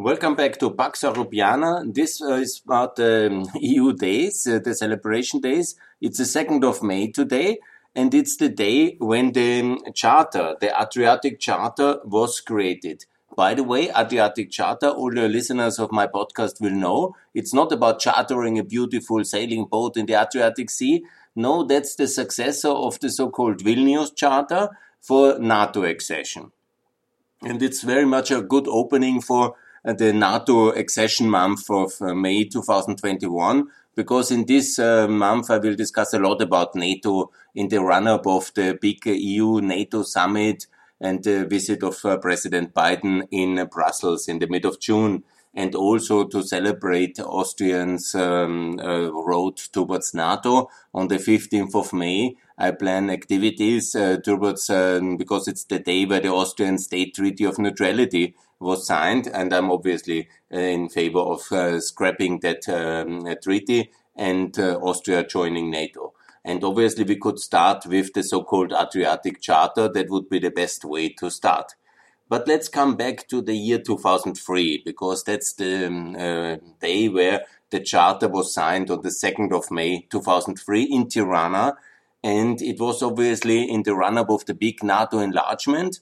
Welcome back to Pax Europiana. This uh, is about the um, EU days, uh, the celebration days. It's the 2nd of May today, and it's the day when the um, charter, the Adriatic Charter, was created. By the way, Adriatic Charter, all the listeners of my podcast will know, it's not about chartering a beautiful sailing boat in the Adriatic Sea. No, that's the successor of the so-called Vilnius Charter for NATO accession. And it's very much a good opening for the NATO accession month of uh, May 2021 because in this uh, month I will discuss a lot about NATO in the run-up of the big EU NATO summit and the visit of President Biden in Brussels in the mid of June and also to celebrate Austrians' um, uh, road towards NATO on the 15th of May. I plan activities uh, towards um, because it's the day where the Austrian State Treaty of Neutrality was signed, and I'm obviously uh, in favor of uh, scrapping that um, treaty and uh, Austria joining NATO. And obviously, we could start with the so-called Adriatic Charter. That would be the best way to start. But let's come back to the year 2003 because that's the um, uh, day where the charter was signed on the 2nd of May 2003 in Tirana. And it was obviously in the run up of the big NATO enlargement.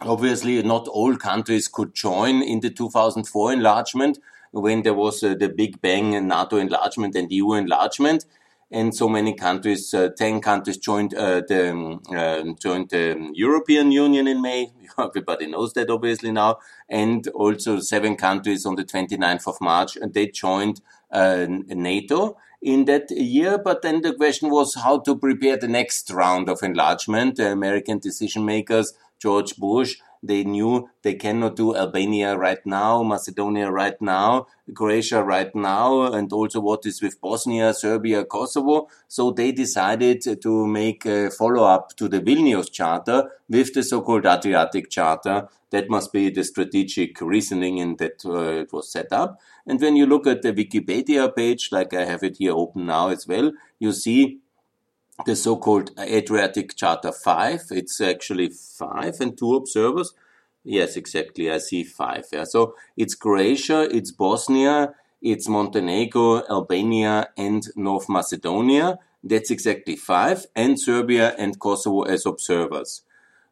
Obviously, not all countries could join in the 2004 enlargement when there was uh, the Big Bang NATO enlargement and EU enlargement. And so many countries, uh, 10 countries joined uh, the, um, uh, joined the European Union in May. Everybody knows that obviously now. And also seven countries on the 29th of March, and they joined uh, NATO in that year. But then the question was how to prepare the next round of enlargement. The American decision makers George Bush. They knew they cannot do Albania right now, Macedonia right now, Croatia right now, and also what is with Bosnia, Serbia, Kosovo. So they decided to make a follow up to the Vilnius Charter with the so called Adriatic Charter. That must be the strategic reasoning in that uh, it was set up. And when you look at the Wikipedia page, like I have it here open now as well, you see the so-called Adriatic Charter 5. It's actually five and two observers. Yes, exactly. I see five. Yeah. So it's Croatia, it's Bosnia, it's Montenegro, Albania, and North Macedonia. That's exactly five, and Serbia and Kosovo as observers.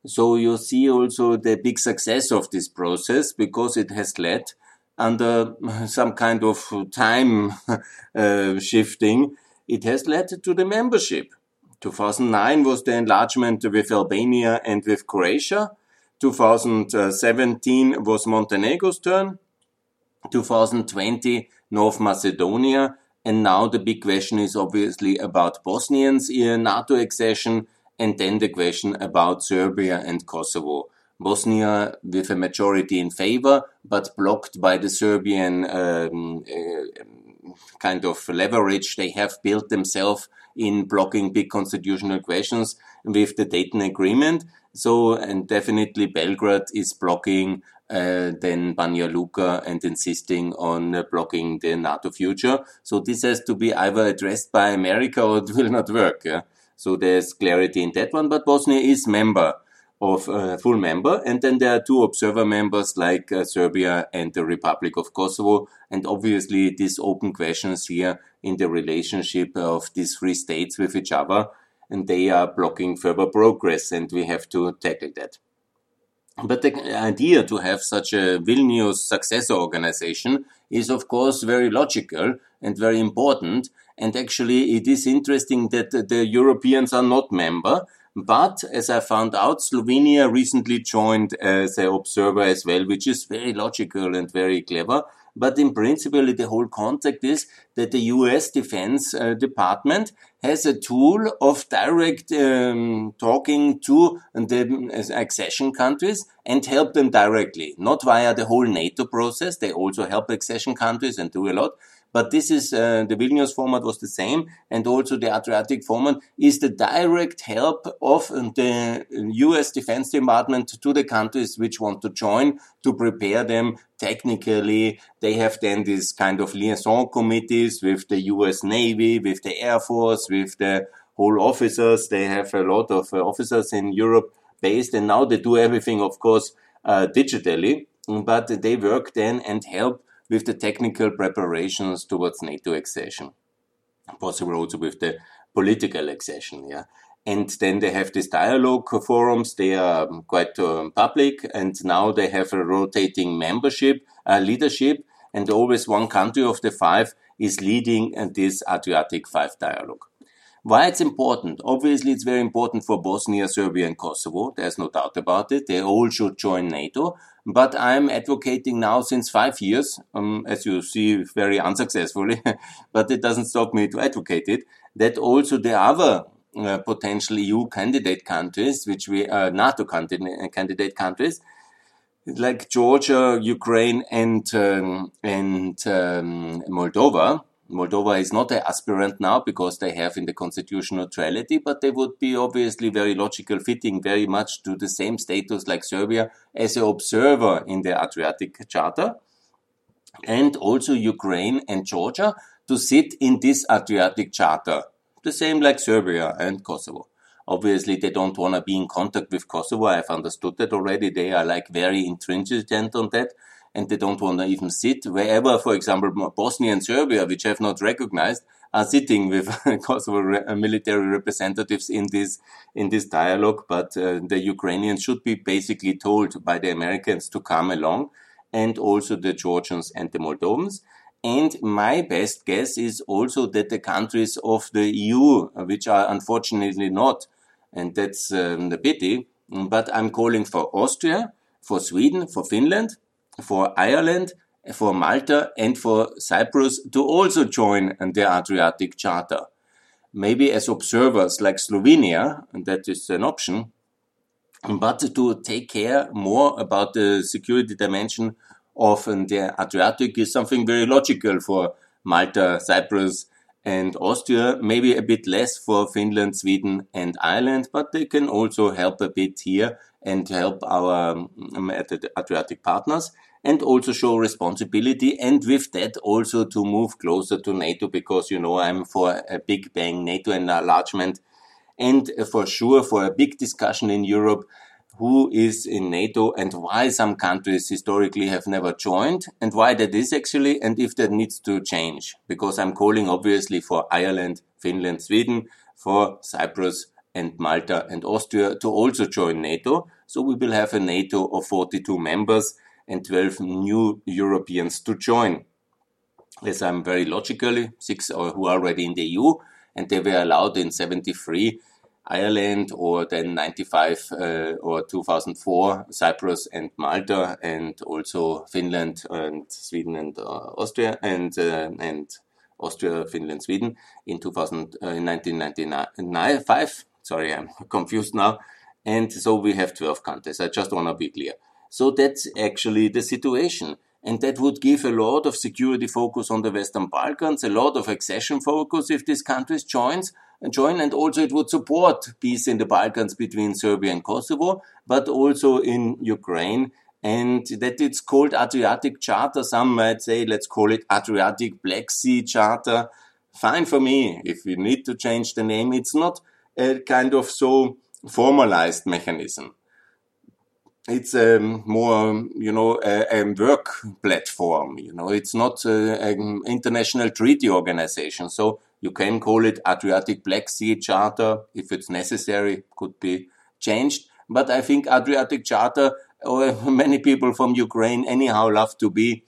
So you see also the big success of this process because it has led under some kind of time uh, shifting. It has led to the membership. 2009 was the enlargement with Albania and with Croatia. 2017 was Montenegro's turn. 2020 North Macedonia. And now the big question is obviously about Bosnians NATO accession and then the question about Serbia and Kosovo. Bosnia with a majority in favor, but blocked by the Serbian um, uh, kind of leverage they have built themselves in blocking big constitutional questions with the Dayton Agreement. So, and definitely Belgrade is blocking uh, then Banja Luka and insisting on uh, blocking the NATO future. So this has to be either addressed by America or it will not work. Yeah? So there's clarity in that one, but Bosnia is member of uh, full member. And then there are two observer members like uh, Serbia and the Republic of Kosovo. And obviously these open questions here in the relationship of these three states with each other. And they are blocking further progress and we have to tackle that. But the idea to have such a Vilnius successor organization is of course very logical and very important. And actually it is interesting that the Europeans are not member but as I found out, Slovenia recently joined as an observer as well, which is very logical and very clever. But in principle, the whole concept is that the US Defense uh, Department has a tool of direct um, talking to the accession countries and help them directly, not via the whole NATO process. They also help accession countries and do a lot, but this is uh, the Vilnius format was the same, and also the Adriatic format is the direct help of the U.S. Defense Department to the countries which want to join to prepare them technically. They have then this kind of liaison committees with the U.S. Navy, with the Air Force, with the whole officers. They have a lot of uh, officers in Europe based, and now they do everything, of course, uh, digitally but they work then and help with the technical preparations towards NATO accession. Possible also with the political accession, yeah. And then they have these dialogue forums. They are quite um, public, and now they have a rotating membership, uh, leadership, and always one country of the five is leading uh, this Adriatic Five dialogue. Why it's important? Obviously, it's very important for Bosnia, Serbia, and Kosovo. There's no doubt about it. They all should join NATO. But I'm advocating now since five years, um, as you see, very unsuccessfully, but it doesn't stop me to advocate it, that also the other uh, potential EU candidate countries, which we are uh, NATO candidate countries, like Georgia, Ukraine, and um, and um, Moldova, Moldova is not an aspirant now because they have in the constitution neutrality, but they would be obviously very logical fitting very much to the same status like Serbia as an observer in the Adriatic Charter. And also Ukraine and Georgia to sit in this Adriatic Charter, the same like Serbia and Kosovo. Obviously, they don't want to be in contact with Kosovo. I've understood that already. They are like very intransigent on that and they don't want to even sit wherever, for example, Bosnia and Serbia, which have not recognized, are sitting with Kosovo re- military representatives in this in this dialogue. But uh, the Ukrainians should be basically told by the Americans to come along, and also the Georgians and the Moldovans. And my best guess is also that the countries of the EU, which are unfortunately not, and that's um, the pity, but I'm calling for Austria, for Sweden, for Finland, for Ireland, for Malta, and for Cyprus to also join the Adriatic Charter. Maybe as observers like Slovenia, and that is an option, but to take care more about the security dimension of the Adriatic is something very logical for Malta, Cyprus, and Austria, maybe a bit less for Finland, Sweden, and Ireland, but they can also help a bit here and help our um, Adriatic partners and also show responsibility and with that also to move closer to NATO because you know I'm for a big bang NATO enlargement and for sure for a big discussion in Europe who is in NATO and why some countries historically have never joined and why that is actually and if that needs to change because I'm calling obviously for Ireland, Finland, Sweden, for Cyprus and Malta and Austria to also join NATO. So we will have a NATO of 42 members and 12 new Europeans to join. As I'm very logically, six who are already in the EU, and they were allowed in 73 Ireland or then 95 uh, or 2004 Cyprus and Malta and also Finland and Sweden and uh, Austria and uh, and Austria, Finland, Sweden in 2000 uh, in 1995 Sorry, I'm confused now. And so we have 12 countries. I just want to be clear. So that's actually the situation. And that would give a lot of security focus on the Western Balkans, a lot of accession focus if these countries joins, join, and also it would support peace in the Balkans between Serbia and Kosovo, but also in Ukraine. And that it's called Adriatic Charter. Some might say, let's call it Adriatic Black Sea Charter. Fine for me. If we need to change the name, it's not a kind of so formalized mechanism. It's a more, um, you know, a, a work platform. You know, it's not uh, an international treaty organization. So you can call it Adriatic Black Sea Charter if it's necessary. Could be changed. But I think Adriatic Charter, or many people from Ukraine anyhow love to be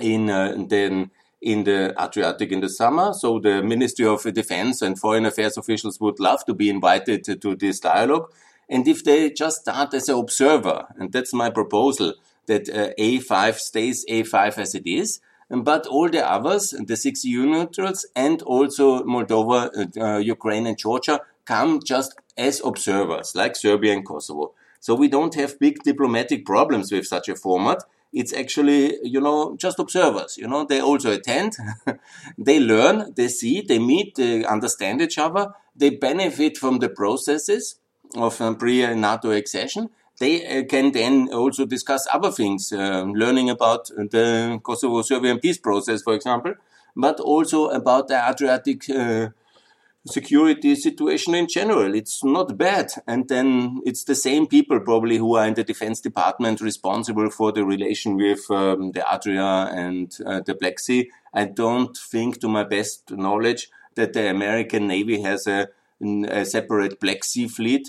in uh, then in the Adriatic in the summer. So the Ministry of Defense and Foreign Affairs officials would love to be invited to, to this dialogue. And if they just start as an observer, and that's my proposal, that uh, A5 stays A5 as it is, but all the others, the six EU neutrals and also Moldova, uh, uh, Ukraine and Georgia come just as observers, like Serbia and Kosovo. So we don't have big diplomatic problems with such a format it's actually, you know, just observers. You know, they also attend, they learn, they see, they meet, they understand each other, they benefit from the processes of um, pre-NATO accession. They uh, can then also discuss other things, uh, learning about the Kosovo-Serbian peace process, for example, but also about the Adriatic uh, security situation in general. It's not bad. And then it's the same people probably who are in the defense department responsible for the relation with um, the Adria and uh, the Black Sea. I don't think, to my best knowledge, that the American Navy has a, a separate Black Sea fleet.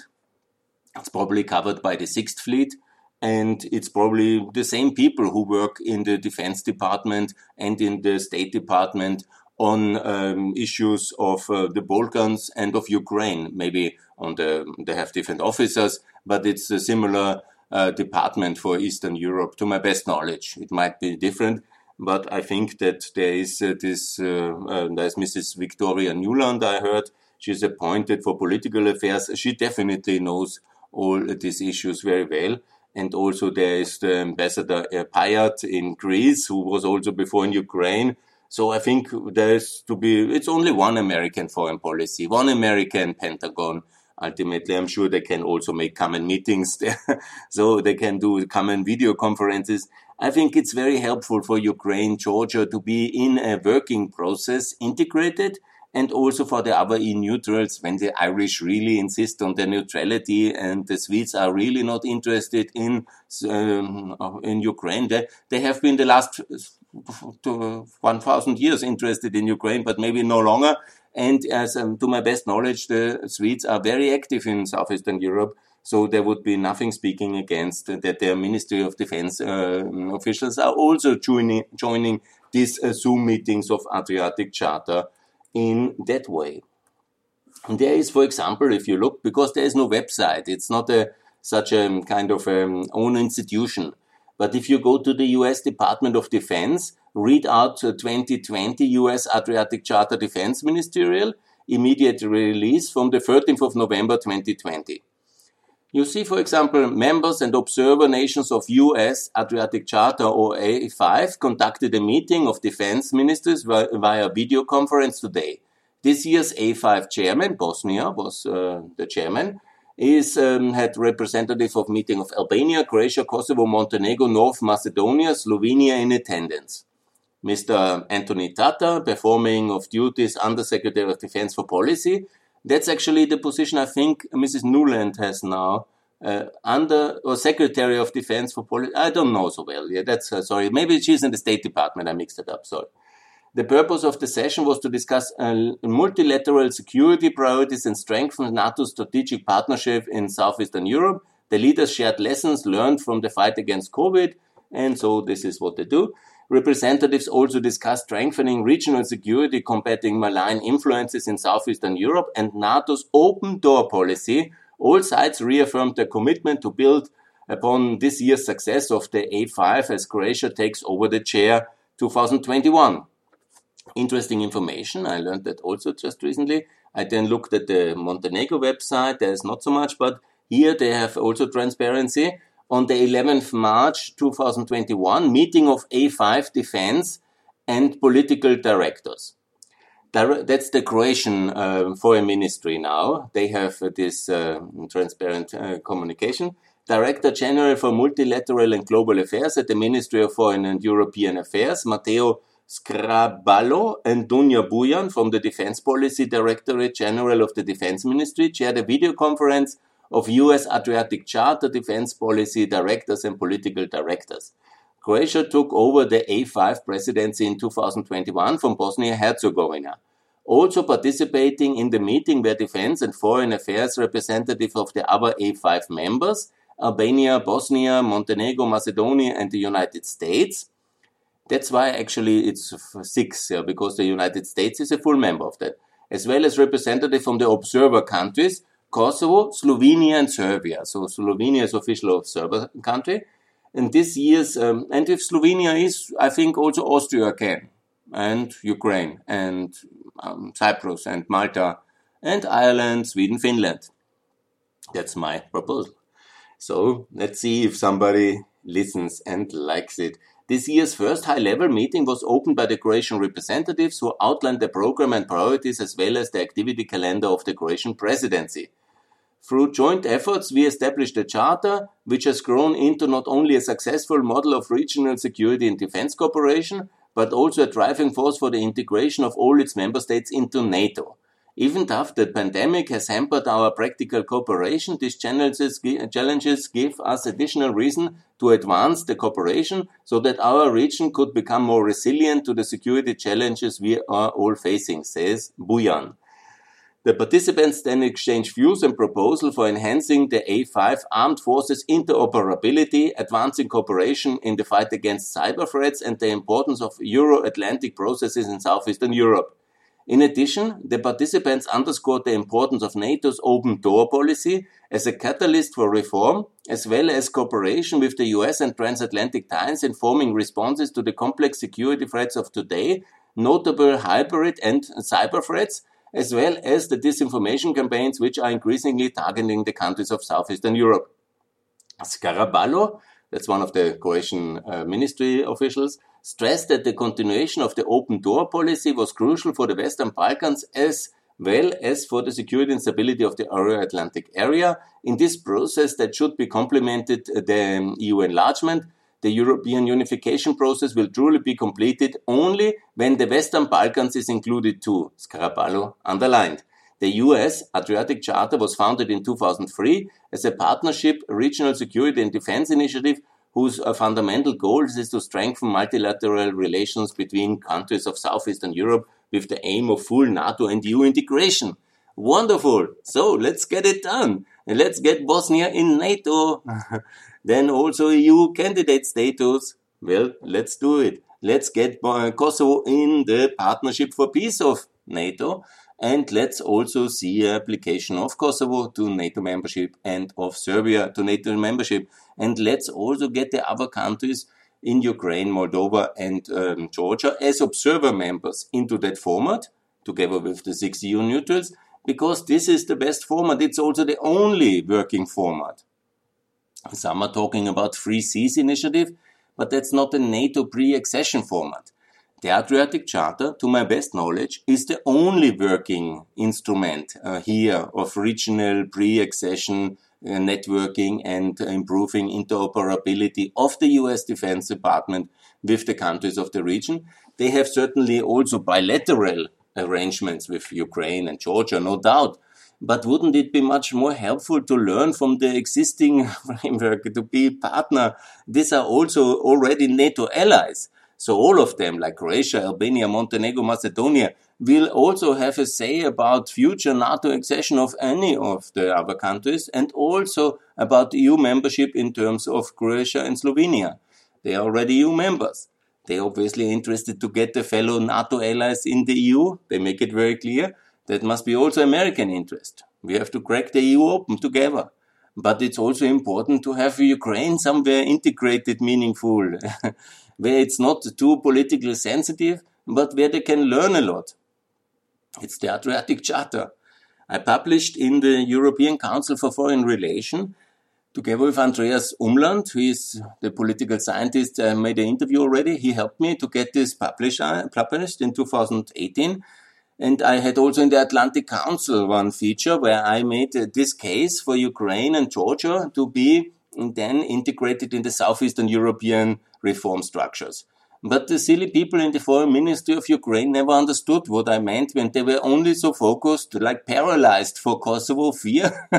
It's probably covered by the Sixth Fleet. And it's probably the same people who work in the Defense Department and in the State Department on um, issues of uh, the Balkans and of Ukraine. Maybe on the they have different officers, but it's a similar uh, department for Eastern Europe. To my best knowledge, it might be different, but I think that there is uh, this. Uh, uh, there's Mrs. Victoria Nuland. I heard she's appointed for political affairs. She definitely knows all these issues very well. And also there is the ambassador uh, Pyatt in Greece, who was also before in Ukraine so I think there's to be, it's only one American foreign policy, one American Pentagon. Ultimately, I'm sure they can also make common meetings there. so they can do common video conferences. I think it's very helpful for Ukraine, Georgia to be in a working process integrated and also for the other EU neutrals when the Irish really insist on their neutrality and the Swedes are really not interested in um, in Ukraine. They, they have been the last 1,000 years interested in Ukraine, but maybe no longer. And as um, to my best knowledge, the Swedes are very active in southeastern Europe. So there would be nothing speaking against that their Ministry of Defense uh, officials are also joining, joining these uh, Zoom meetings of Adriatic Charter in that way. And there is, for example, if you look, because there is no website, it's not a such a kind of um, own institution. But if you go to the US Department of Defense, read out 2020 US Adriatic Charter Defense Ministerial, immediate release from the 13th of November 2020. You see, for example, members and observer nations of US Adriatic Charter or A5 conducted a meeting of defense ministers via video conference today. This year's A5 chairman, Bosnia was uh, the chairman, is um, had representative of meeting of Albania, Croatia, Kosovo, Montenegro, North Macedonia, Slovenia in attendance. Mr. Anthony Tata, performing of duties under Secretary of Defense for Policy, that's actually the position I think Mrs. Nuland has now. Uh, under or Secretary of Defense for Policy. I don't know so well. Yeah, that's uh, sorry. Maybe she's in the State Department. I mixed it up. Sorry. The purpose of the session was to discuss uh, multilateral security priorities and strengthen NATO's strategic partnership in southeastern Europe. The leaders shared lessons learned from the fight against COVID, and so this is what they do. Representatives also discussed strengthening regional security, combating malign influences in southeastern Europe, and NATO's open door policy. All sides reaffirmed their commitment to build upon this year's success of the A5 as Croatia takes over the chair 2021. Interesting information. I learned that also just recently. I then looked at the Montenegro website. There's not so much, but here they have also transparency on the 11th March 2021 meeting of A5 defense and political directors. That's the Croatian uh, foreign ministry now. They have uh, this uh, transparent uh, communication. Director General for Multilateral and Global Affairs at the Ministry of Foreign and European Affairs, Matteo Scraballo and Dunja Bujan from the Defense Policy Directorate General of the Defense Ministry chaired a video conference of US Adriatic Charter defense policy directors and political directors. Croatia took over the A5 presidency in 2021 from Bosnia-Herzegovina. Also participating in the meeting were defense and foreign affairs representatives of the other A5 members, Albania, Bosnia, Montenegro, Macedonia, and the United States. That's why actually it's six, because the United States is a full member of that, as well as representatives from the observer countries, Kosovo, Slovenia, and Serbia. So Slovenia is official observer country. And this year's, um, and if Slovenia is, I think also Austria can, and Ukraine, and um, Cyprus, and Malta, and Ireland, Sweden, Finland. That's my proposal. So let's see if somebody listens and likes it. This year's first high-level meeting was opened by the Croatian representatives who outlined the program and priorities as well as the activity calendar of the Croatian presidency. Through joint efforts, we established a charter which has grown into not only a successful model of regional security and defense cooperation, but also a driving force for the integration of all its member states into NATO. Even though the pandemic has hampered our practical cooperation, these challenges, give us additional reason to advance the cooperation so that our region could become more resilient to the security challenges we are all facing, says Buyan. The participants then exchange views and proposals for enhancing the A5 armed forces interoperability, advancing cooperation in the fight against cyber threats, and the importance of Euro-Atlantic processes in Southeastern Europe. In addition, the participants underscored the importance of NATO's open door policy as a catalyst for reform, as well as cooperation with the US and transatlantic ties in forming responses to the complex security threats of today, notable hybrid and cyber threats, as well as the disinformation campaigns which are increasingly targeting the countries of Southeastern Europe. Scaraballo, that's one of the Croatian uh, ministry officials, stressed that the continuation of the open door policy was crucial for the Western Balkans as well as for the security and stability of the Euro-Atlantic area. In this process that should be complemented uh, the EU enlargement, the European unification process will truly be completed only when the Western Balkans is included too, Scaraballo underlined. The US Adriatic Charter was founded in 2003 as a partnership regional security and defense initiative whose uh, fundamental goal is to strengthen multilateral relations between countries of Southeastern Europe with the aim of full NATO and EU integration. Wonderful! So let's get it done. And let's get Bosnia in NATO. then also EU candidate status. Well, let's do it. Let's get Kosovo in the Partnership for Peace of NATO. And let's also see application of Kosovo to NATO membership and of Serbia to NATO membership. And let's also get the other countries in Ukraine, Moldova, and um, Georgia as observer members into that format, together with the six EU neutrals, because this is the best format. It's also the only working format. Some are talking about Three Seas initiative, but that's not a NATO pre-accession format. The Adriatic Charter, to my best knowledge, is the only working instrument uh, here of regional pre-accession uh, networking and improving interoperability of the US Defense Department with the countries of the region. They have certainly also bilateral arrangements with Ukraine and Georgia, no doubt. But wouldn't it be much more helpful to learn from the existing framework to be partner? These are also already NATO allies. So all of them, like Croatia, Albania, Montenegro, Macedonia, will also have a say about future NATO accession of any of the other countries and also about EU membership in terms of Croatia and Slovenia. They are already EU members. They're obviously interested to get the fellow NATO allies in the EU. They make it very clear. That must be also American interest. We have to crack the EU open together. But it's also important to have Ukraine somewhere integrated, meaningful. where it's not too politically sensitive, but where they can learn a lot. It's the Adriatic Charter. I published in the European Council for Foreign Relations together with Andreas Umland, who is the political scientist I made an interview already. He helped me to get this published, published in 2018. And I had also in the Atlantic Council one feature where I made uh, this case for Ukraine and Georgia to be then integrated in the Southeastern European reform structures. But the silly people in the foreign ministry of Ukraine never understood what I meant when they were only so focused, like paralyzed for Kosovo fear,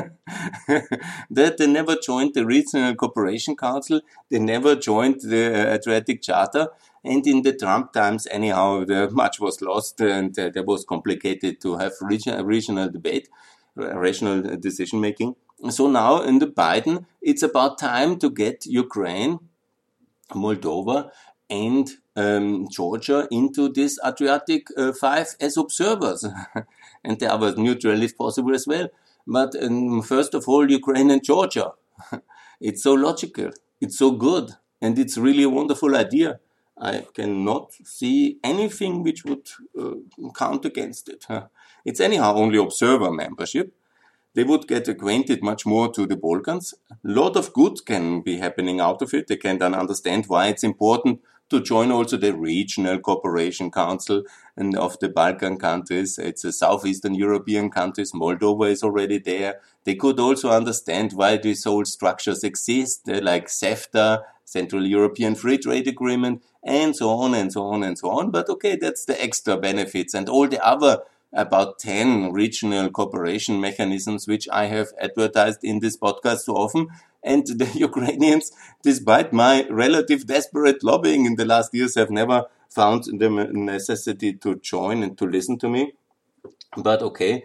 that they never joined the Regional Cooperation Council, they never joined the Adriatic Charter, and in the Trump times, anyhow, much was lost and uh, was complicated to have regional, regional debate, rational decision making. So now in the Biden, it's about time to get Ukraine Moldova and um, Georgia into this Adriatic uh, Five as observers. and the others neutral if possible as well. But um, first of all, Ukraine and Georgia. it's so logical. It's so good. And it's really a wonderful idea. I cannot see anything which would uh, count against it. It's anyhow only observer membership they would get acquainted much more to the Balkans. A lot of good can be happening out of it. They can then understand why it's important to join also the Regional Cooperation Council and of the Balkan countries. It's a southeastern European countries. Moldova is already there. They could also understand why these old structures exist, uh, like CEFTA, Central European Free Trade Agreement, and so on and so on and so on. But okay, that's the extra benefits and all the other about 10 regional cooperation mechanisms, which I have advertised in this podcast so often. And the Ukrainians, despite my relative desperate lobbying in the last years, have never found the necessity to join and to listen to me. But okay,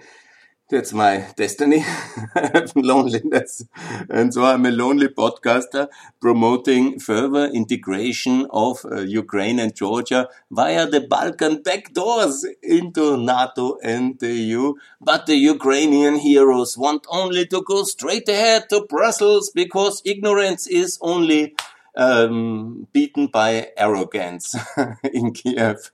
that's my destiny. Loneliness. And so I'm a lonely podcaster promoting further integration of uh, Ukraine and Georgia via the Balkan back doors into NATO and the EU. But the Ukrainian heroes want only to go straight ahead to Brussels because ignorance is only um, beaten by arrogance in Kiev.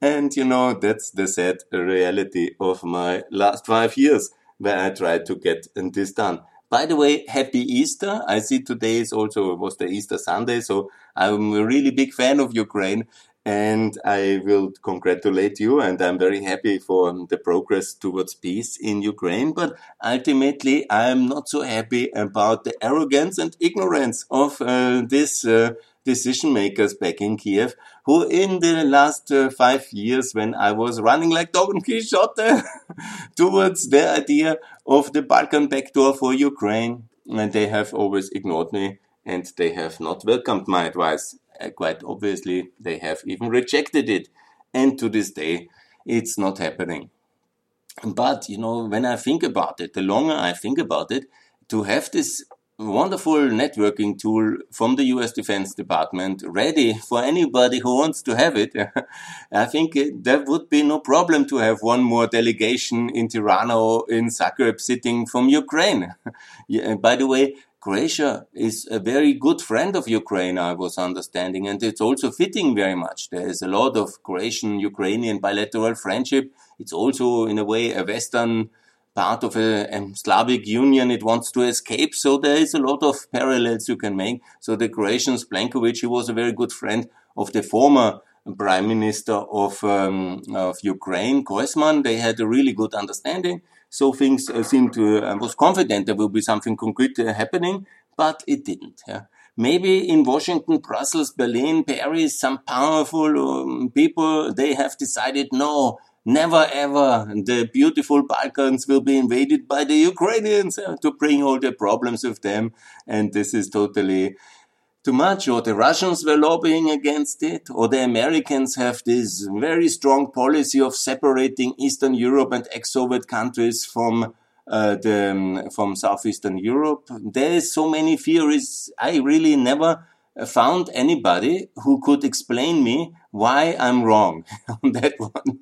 And you know, that's the sad reality of my last five years where I tried to get this done. By the way, happy Easter. I see today is also was the Easter Sunday, so I'm a really big fan of Ukraine and I will congratulate you. And I'm very happy for the progress towards peace in Ukraine. But ultimately, I'm not so happy about the arrogance and ignorance of uh, this. Uh, decision makers back in Kiev, who in the last uh, five years, when I was running like Don Quixote towards the idea of the Balkan backdoor for Ukraine, and they have always ignored me and they have not welcomed my advice. Uh, quite obviously, they have even rejected it. And to this day, it's not happening. But, you know, when I think about it, the longer I think about it, to have this wonderful networking tool from the US Defense Department ready for anybody who wants to have it. I think there would be no problem to have one more delegation in Tirana in Zagreb sitting from Ukraine. by the way, Croatia is a very good friend of Ukraine, I was understanding, and it's also fitting very much. There is a lot of Croatian Ukrainian bilateral friendship. It's also, in a way, a Western part of a, a, Slavic union it wants to escape. So there is a lot of parallels you can make. So the Croatians, Plenković, he was a very good friend of the former prime minister of, um, of Ukraine, Groysman. They had a really good understanding. So things uh, seemed to, I was confident there will be something concrete uh, happening, but it didn't. Yeah. Maybe in Washington, Brussels, Berlin, Paris, some powerful um, people, they have decided, no, never ever the beautiful Balkans will be invaded by the Ukrainians uh, to bring all the problems with them. And this is totally too much, or the Russians were lobbying against it, or the Americans have this very strong policy of separating Eastern Europe and ex-Soviet countries from uh, the um, from Southeastern Europe. There is so many theories. I really never found anybody who could explain me why I'm wrong on that one.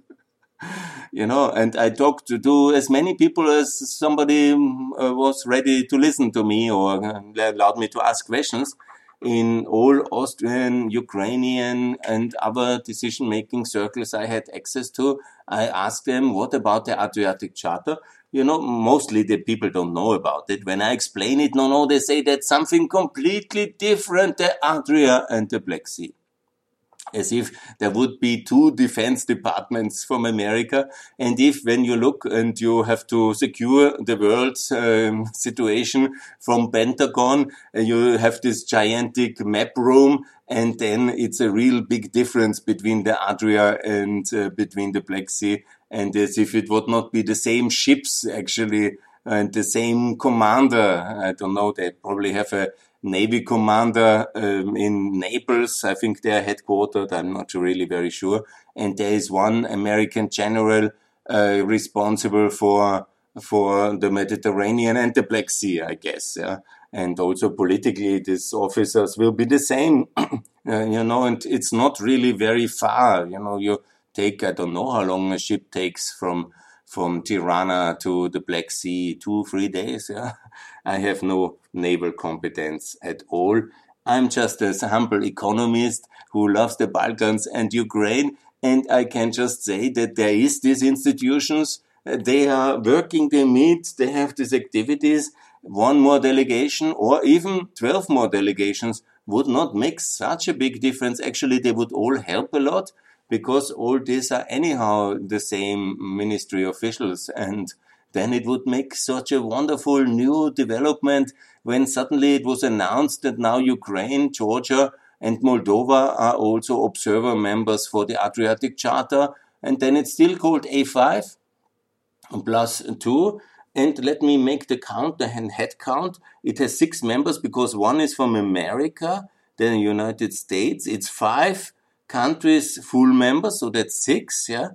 you know, and I talked to, to as many people as somebody uh, was ready to listen to me or uh, allowed me to ask questions in all Austrian, Ukrainian, and other decision making circles I had access to, I asked them, what about the Adriatic Charter? You know, mostly the people don't know about it. When I explain it, no, no, they say that's something completely different, the Adria and the Black Sea as if there would be two defense departments from America. And if when you look and you have to secure the world's um, situation from Pentagon, uh, you have this gigantic map room and then it's a real big difference between the Adria and uh, between the Black Sea. And as if it would not be the same ships actually and the same commander. I don't know. They probably have a Navy commander um, in Naples. I think they are headquartered. I'm not really very sure. And there is one American general uh, responsible for for the Mediterranean and the Black Sea, I guess. Yeah? And also politically, these officers will be the same. uh, you know, and it's not really very far. You know, you take I don't know how long a ship takes from from Tirana to the Black Sea, two, three days. Yeah? I have no naval competence at all. I'm just a humble economist who loves the Balkans and Ukraine. And I can just say that there is these institutions. They are working, they meet, they have these activities. One more delegation or even 12 more delegations would not make such a big difference. Actually, they would all help a lot because all these are anyhow the same ministry officials and then it would make such a wonderful new development when suddenly it was announced that now Ukraine, Georgia, and Moldova are also observer members for the Adriatic Charter, and then it's still called A5. plus two. And let me make the count, the head count. It has six members because one is from America, then the United States. It's five countries full members, so that's six, yeah.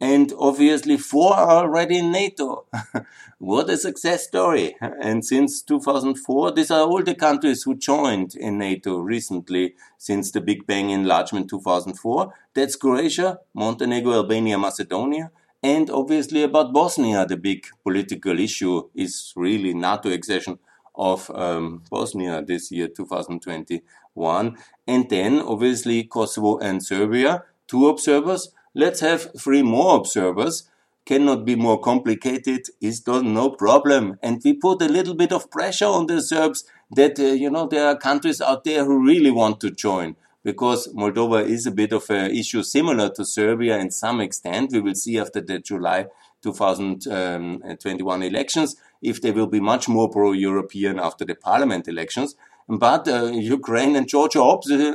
And obviously four are already in NATO. what a success story. And since 2004, these are all the countries who joined in NATO recently since the Big Bang enlargement 2004. That's Croatia, Montenegro, Albania, Macedonia. And obviously about Bosnia, the big political issue is really NATO accession of um, Bosnia this year, 2021. And then obviously Kosovo and Serbia, two observers. Let's have three more observers. Cannot be more complicated. Is no problem. And we put a little bit of pressure on the Serbs that, uh, you know, there are countries out there who really want to join because Moldova is a bit of an issue similar to Serbia in some extent. We will see after the July 2021 elections if they will be much more pro-European after the parliament elections. But uh, Ukraine and Georgia,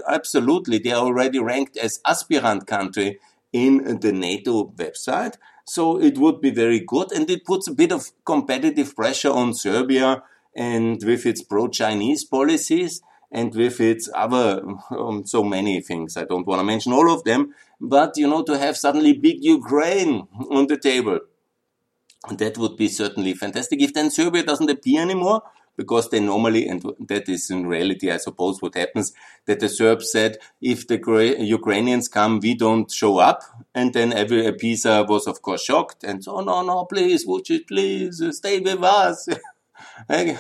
absolutely, they are already ranked as aspirant country in the NATO website. So it would be very good. And it puts a bit of competitive pressure on Serbia and with its pro-Chinese policies and with its other um, so many things. I don't want to mention all of them, but you know, to have suddenly big Ukraine on the table, that would be certainly fantastic. If then Serbia doesn't appear anymore, because they normally, and that is in reality, I suppose, what happens, that the Serbs said, if the Ukrainians come, we don't show up. And then every Pisa was, of course, shocked and so, no, no, please, Vucic, please, uh, stay with us.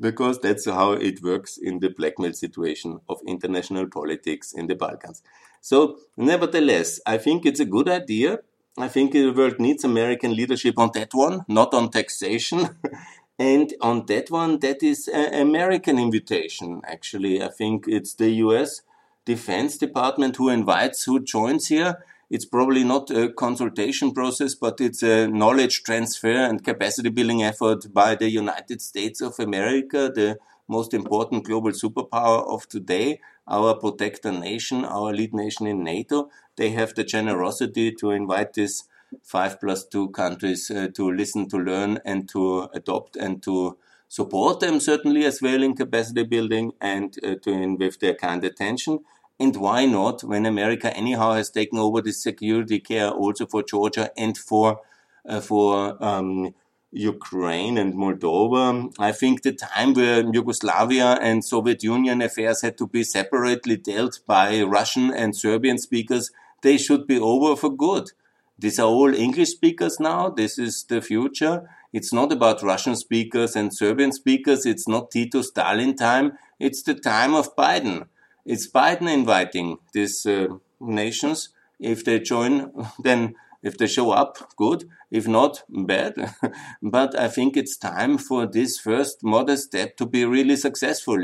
because that's how it works in the blackmail situation of international politics in the Balkans. So, nevertheless, I think it's a good idea. I think the world needs American leadership on that one, not on taxation. and on that one, that is an American invitation, actually. I think it's the US Defense Department who invites, who joins here it's probably not a consultation process, but it's a knowledge transfer and capacity building effort by the United States of America, the most important global superpower of today, our protector nation, our lead nation in NATO. They have the generosity to invite these five plus two countries uh, to listen, to learn, and to adopt and to support them certainly as well in capacity building and uh, to with their kind attention. And why not when America anyhow has taken over the security care also for Georgia and for uh, for um, Ukraine and Moldova. I think the time where Yugoslavia and Soviet Union affairs had to be separately dealt by Russian and Serbian speakers, they should be over for good. These are all English speakers now. This is the future. It's not about Russian speakers and Serbian speakers. It's not Tito Stalin time. It's the time of Biden. It's Biden inviting these uh, nations. If they join, then if they show up, good. If not, bad. but I think it's time for this first modest step to be really successful.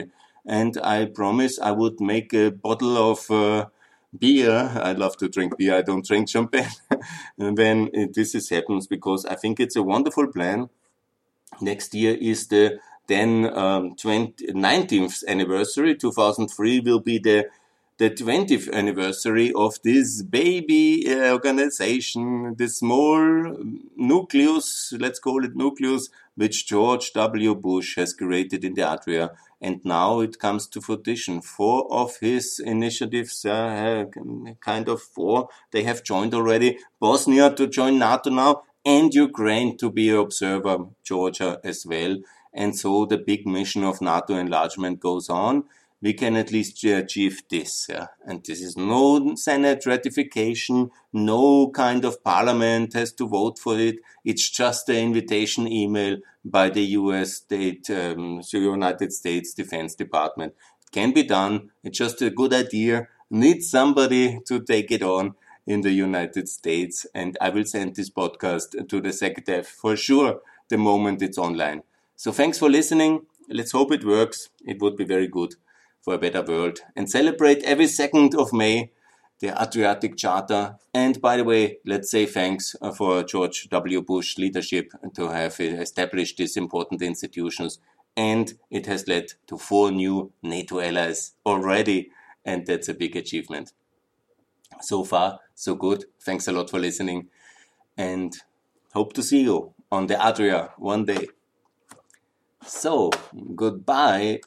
And I promise I would make a bottle of uh, beer. I love to drink beer. I don't drink champagne. when this is happens because I think it's a wonderful plan. Next year is the then um, 20, 19th anniversary, 2003 will be the the 20th anniversary of this baby uh, organization, this small nucleus, let's call it nucleus, which George W. Bush has created in the Adria. And now it comes to fruition. Four of his initiatives, uh, kind of four, they have joined already. Bosnia to join NATO now, and Ukraine to be an observer, Georgia as well and so the big mission of NATO enlargement goes on, we can at least achieve this. Yeah? And this is no Senate ratification, no kind of parliament has to vote for it. It's just an invitation email by the US State, um, United States Defense Department. It can be done. It's just a good idea. Need somebody to take it on in the United States. And I will send this podcast to the SecDef for sure the moment it's online. So thanks for listening. Let's hope it works. It would be very good for a better world. And celebrate every 2nd of May the Adriatic Charter. And by the way, let's say thanks uh, for George W. Bush leadership to have established these important institutions. And it has led to four new NATO allies already. And that's a big achievement. So far, so good. Thanks a lot for listening. And hope to see you on the Adria one day. So, goodbye